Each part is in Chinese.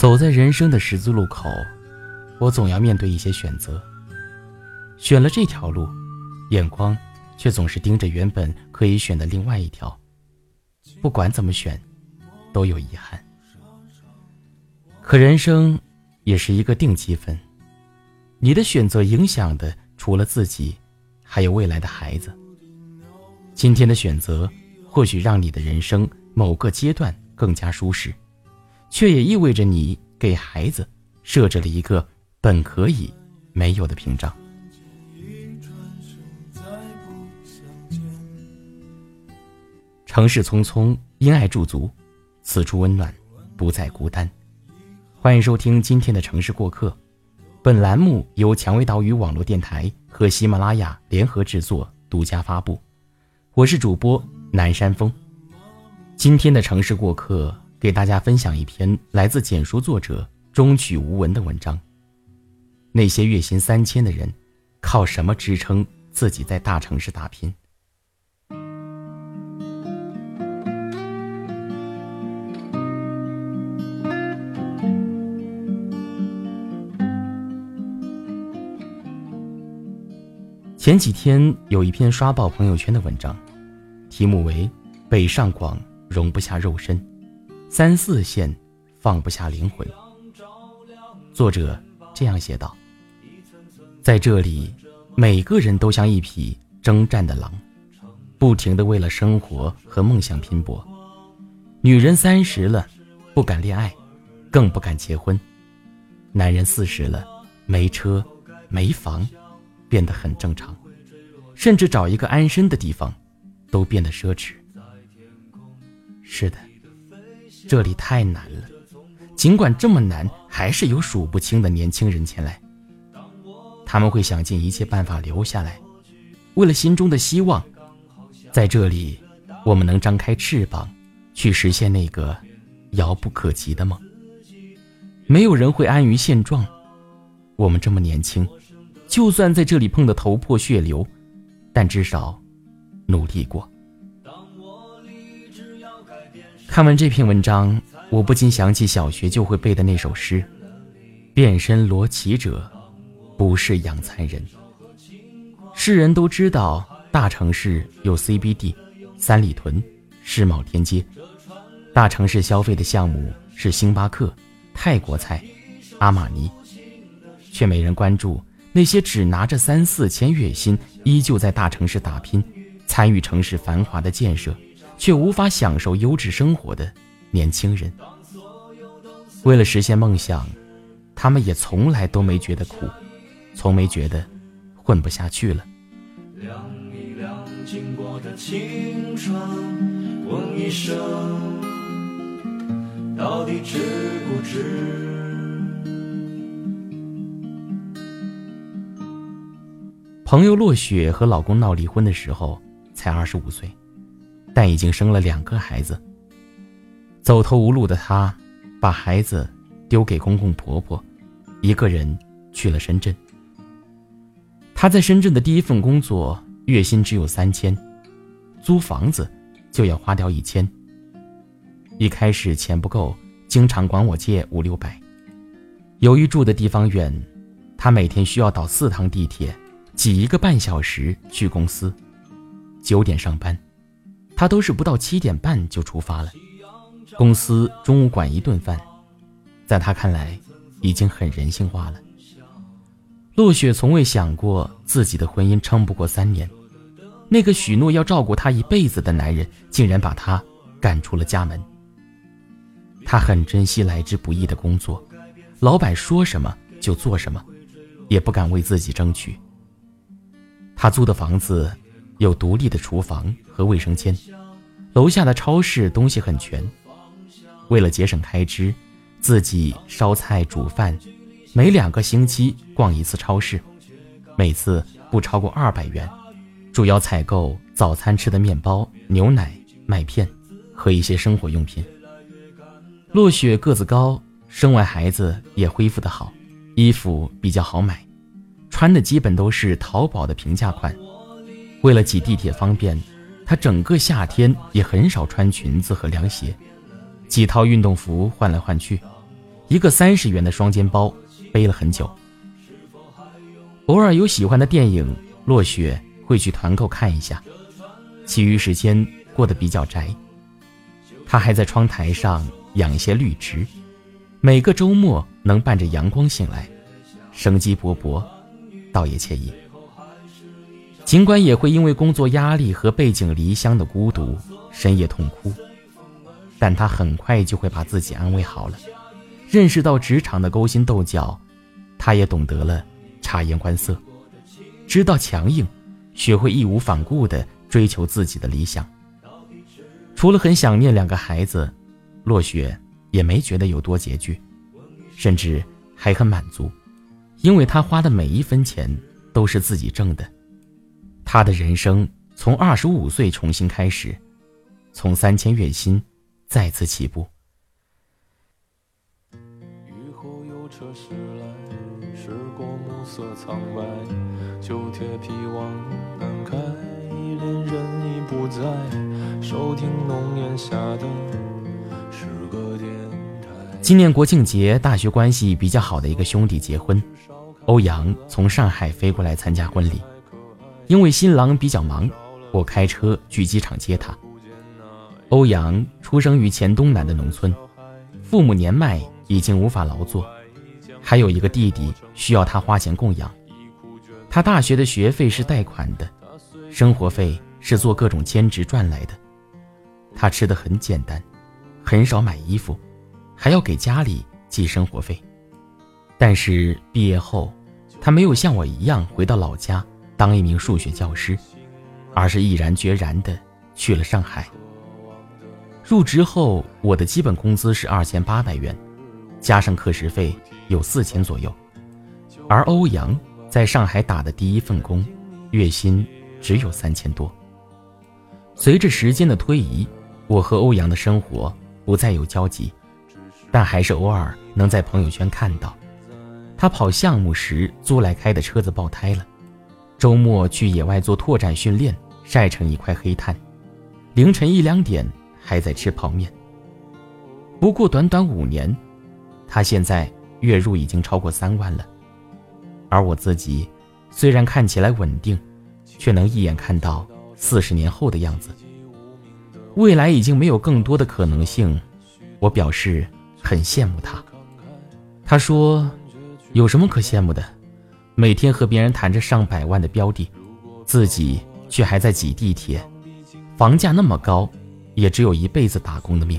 走在人生的十字路口，我总要面对一些选择。选了这条路，眼光却总是盯着原本可以选的另外一条。不管怎么选，都有遗憾。可人生也是一个定积分，你的选择影响的除了自己，还有未来的孩子。今天的选择或许让你的人生某个阶段更加舒适。却也意味着你给孩子设置了一个本可以没有的屏障。城市匆匆，因爱驻足，此处温暖，不再孤单。欢迎收听今天的城市过客，本栏目由蔷薇岛屿网络电台和喜马拉雅联合制作，独家发布。我是主播南山峰。今天的城市过客。给大家分享一篇来自简书作者中曲无闻的文章。那些月薪三千的人，靠什么支撑自己在大城市打拼？前几天有一篇刷爆朋友圈的文章，题目为《北上广容不下肉身》。三四线放不下灵魂。作者这样写道：“在这里，每个人都像一匹征战的狼，不停的为了生活和梦想拼搏。女人三十了，不敢恋爱，更不敢结婚；男人四十了，没车没房，变得很正常，甚至找一个安身的地方，都变得奢侈。是的。”这里太难了，尽管这么难，还是有数不清的年轻人前来。他们会想尽一切办法留下来，为了心中的希望。在这里，我们能张开翅膀，去实现那个遥不可及的梦。没有人会安于现状。我们这么年轻，就算在这里碰得头破血流，但至少努力过。看完这篇文章，我不禁想起小学就会背的那首诗：“变身罗绮者，不是养蚕人。”世人都知道，大城市有 CBD、三里屯、世贸天阶，大城市消费的项目是星巴克、泰国菜、阿玛尼，却没人关注那些只拿着三四千月薪，依旧在大城市打拼，参与城市繁华的建设。却无法享受优质生活的年轻人，为了实现梦想，他们也从来都没觉得苦，从没觉得混不下去了。问一声，到底值不值？朋友落雪和老公闹离婚的时候，才二十五岁。但已经生了两个孩子。走投无路的她，把孩子丢给公公婆婆，一个人去了深圳。她在深圳的第一份工作，月薪只有三千，租房子就要花掉一千。一开始钱不够，经常管我借五六百。由于住的地方远，她每天需要倒四趟地铁，挤一个半小时去公司，九点上班。他都是不到七点半就出发了，公司中午管一顿饭，在他看来已经很人性化了。落雪从未想过自己的婚姻撑不过三年，那个许诺要照顾她一辈子的男人竟然把她赶出了家门。她很珍惜来之不易的工作，老板说什么就做什么，也不敢为自己争取。她租的房子。有独立的厨房和卫生间，楼下的超市东西很全。为了节省开支，自己烧菜煮饭，每两个星期逛一次超市，每次不超过二百元，主要采购早餐吃的面包、牛奶、麦片和一些生活用品。落雪个子高，生完孩子也恢复得好，衣服比较好买，穿的基本都是淘宝的平价款。为了挤地铁方便，她整个夏天也很少穿裙子和凉鞋，几套运动服换来换去，一个三十元的双肩包背了很久。偶尔有喜欢的电影，落雪会去团购看一下，其余时间过得比较宅。他还在窗台上养一些绿植，每个周末能伴着阳光醒来，生机勃勃，倒也惬意。尽管也会因为工作压力和背井离乡的孤独深夜痛哭，但他很快就会把自己安慰好了。认识到职场的勾心斗角，他也懂得了察言观色，知道强硬，学会义无反顾地追求自己的理想。除了很想念两个孩子，落雪也没觉得有多拮据，甚至还很满足，因为他花的每一分钱都是自己挣的。他的人生从二十五岁重新开始，从三千月薪再次起步。雨后有车驶来，驶过暮色苍白，旧铁皮往南开，恋人已不在，收听浓烟下的是个电台。今年国庆节，大学关系比较好的一个兄弟结婚，欧阳从上海飞过来参加婚礼。因为新郎比较忙，我开车去机场接他。欧阳出生于黔东南的农村，父母年迈，已经无法劳作，还有一个弟弟需要他花钱供养。他大学的学费是贷款的，生活费是做各种兼职赚来的。他吃的很简单，很少买衣服，还要给家里寄生活费。但是毕业后，他没有像我一样回到老家。当一名数学教师，而是毅然决然的去了上海。入职后，我的基本工资是二千八百元，加上课时费有四千左右。而欧阳在上海打的第一份工，月薪只有三千多。随着时间的推移，我和欧阳的生活不再有交集，但还是偶尔能在朋友圈看到，他跑项目时租来开的车子爆胎了。周末去野外做拓展训练，晒成一块黑炭，凌晨一两点还在吃泡面。不过短短五年，他现在月入已经超过三万了。而我自己，虽然看起来稳定，却能一眼看到四十年后的样子。未来已经没有更多的可能性，我表示很羡慕他。他说：“有什么可羡慕的？”每天和别人谈着上百万的标的，自己却还在挤地铁，房价那么高，也只有一辈子打工的命。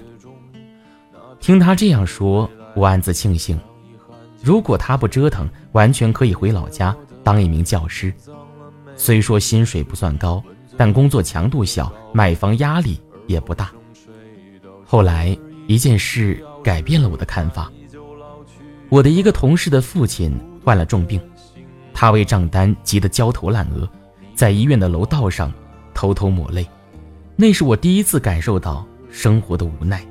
听他这样说，我暗自庆幸，如果他不折腾，完全可以回老家当一名教师。虽说薪水不算高，但工作强度小，买房压力也不大。后来一件事改变了我的看法，我的一个同事的父亲患了重病。他为账单急得焦头烂额，在医院的楼道上偷偷抹泪。那是我第一次感受到生活的无奈。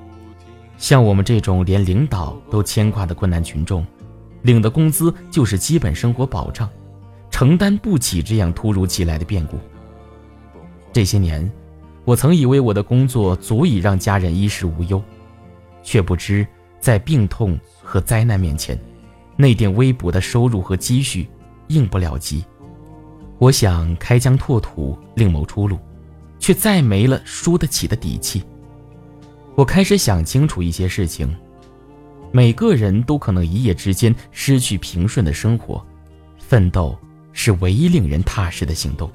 像我们这种连领导都牵挂的困难群众，领的工资就是基本生活保障，承担不起这样突如其来的变故。这些年，我曾以为我的工作足以让家人衣食无忧，却不知在病痛和灾难面前，那点微薄的收入和积蓄。应不了急，我想开疆拓土，另谋出路，却再没了输得起的底气。我开始想清楚一些事情：每个人都可能一夜之间失去平顺的生活，奋斗是唯一令人踏实的行动。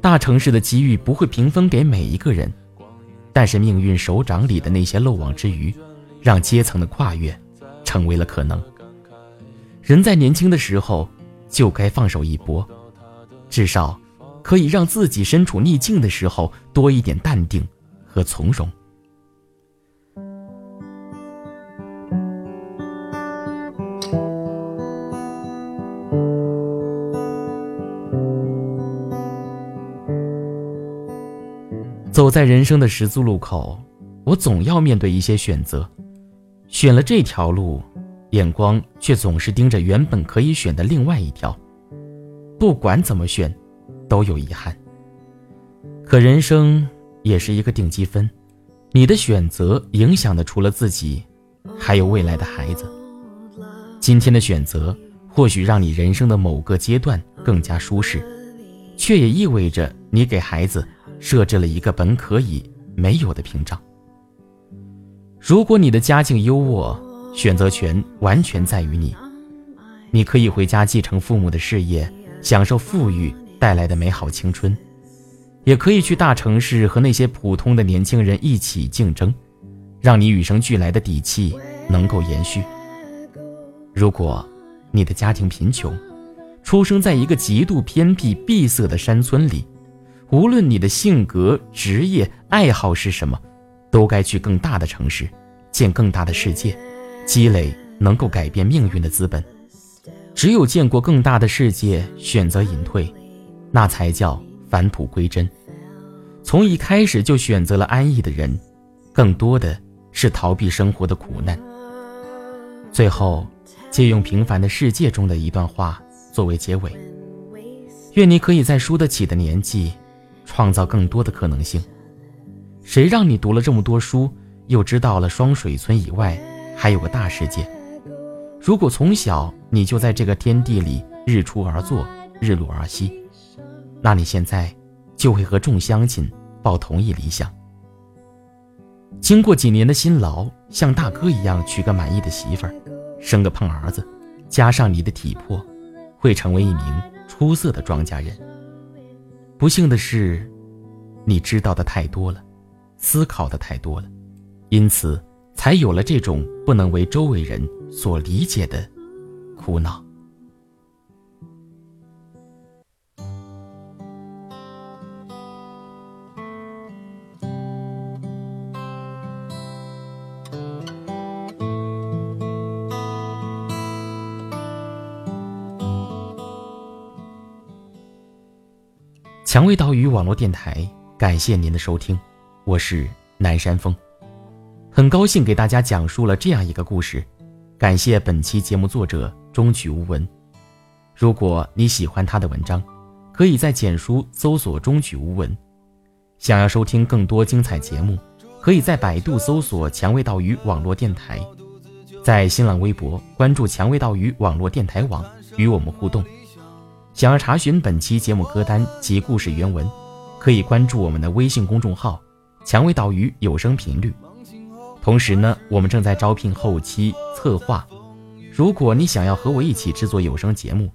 大城市的机遇不会平分给每一个人，但是命运手掌里的那些漏网之鱼，让阶层的跨越成为了可能。人在年轻的时候。就该放手一搏，至少可以让自己身处逆境的时候多一点淡定和从容。走在人生的十字路口，我总要面对一些选择，选了这条路。眼光却总是盯着原本可以选的另外一条，不管怎么选，都有遗憾。可人生也是一个定积分，你的选择影响的除了自己，还有未来的孩子。今天的选择或许让你人生的某个阶段更加舒适，却也意味着你给孩子设置了一个本可以没有的屏障。如果你的家境优渥，选择权完全在于你。你可以回家继承父母的事业，享受富裕带来的美好青春，也可以去大城市和那些普通的年轻人一起竞争，让你与生俱来的底气能够延续。如果你的家庭贫穷，出生在一个极度偏僻闭塞的山村里，无论你的性格、职业、爱好是什么，都该去更大的城市，见更大的世界，积累能够改变命运的资本。只有见过更大的世界，选择隐退，那才叫返璞归真。从一开始就选择了安逸的人，更多的是逃避生活的苦难。最后，借用《平凡的世界》中的一段话作为结尾：愿你可以在输得起的年纪，创造更多的可能性。谁让你读了这么多书，又知道了双水村以外还有个大世界？如果从小你就在这个天地里日出而作，日落而息，那你现在就会和众乡亲抱同一理想。经过几年的辛劳，像大哥一样娶个满意的媳妇儿，生个胖儿子，加上你的体魄，会成为一名出色的庄稼人。不幸的是，你知道的太多了，思考的太多了，因此才有了这种不能为周围人。所理解的苦恼。蔷薇岛屿网络电台，感谢您的收听，我是南山峰，很高兴给大家讲述了这样一个故事。感谢本期节目作者中曲无闻。如果你喜欢他的文章，可以在简书搜索“中曲无闻”。想要收听更多精彩节目，可以在百度搜索“蔷薇岛屿网络电台”，在新浪微博关注“蔷薇岛屿网络电台网”与我们互动。想要查询本期节目歌单及故事原文，可以关注我们的微信公众号“蔷薇岛屿有声频率”。同时呢，我们正在招聘后期策划。如果你想要和我一起制作有声节目，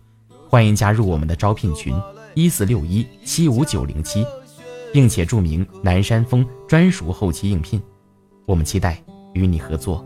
欢迎加入我们的招聘群一四六一七五九零七，并且注明南山峰专属后期应聘。我们期待与你合作。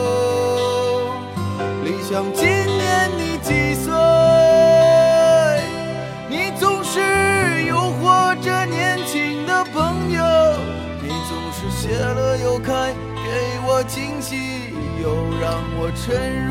想今年你几岁？你总是诱惑着年轻的朋友，你总是谢了又开，给我惊喜，又让我沉入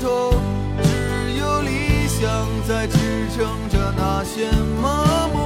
头只有理想在支撑着那些麻木。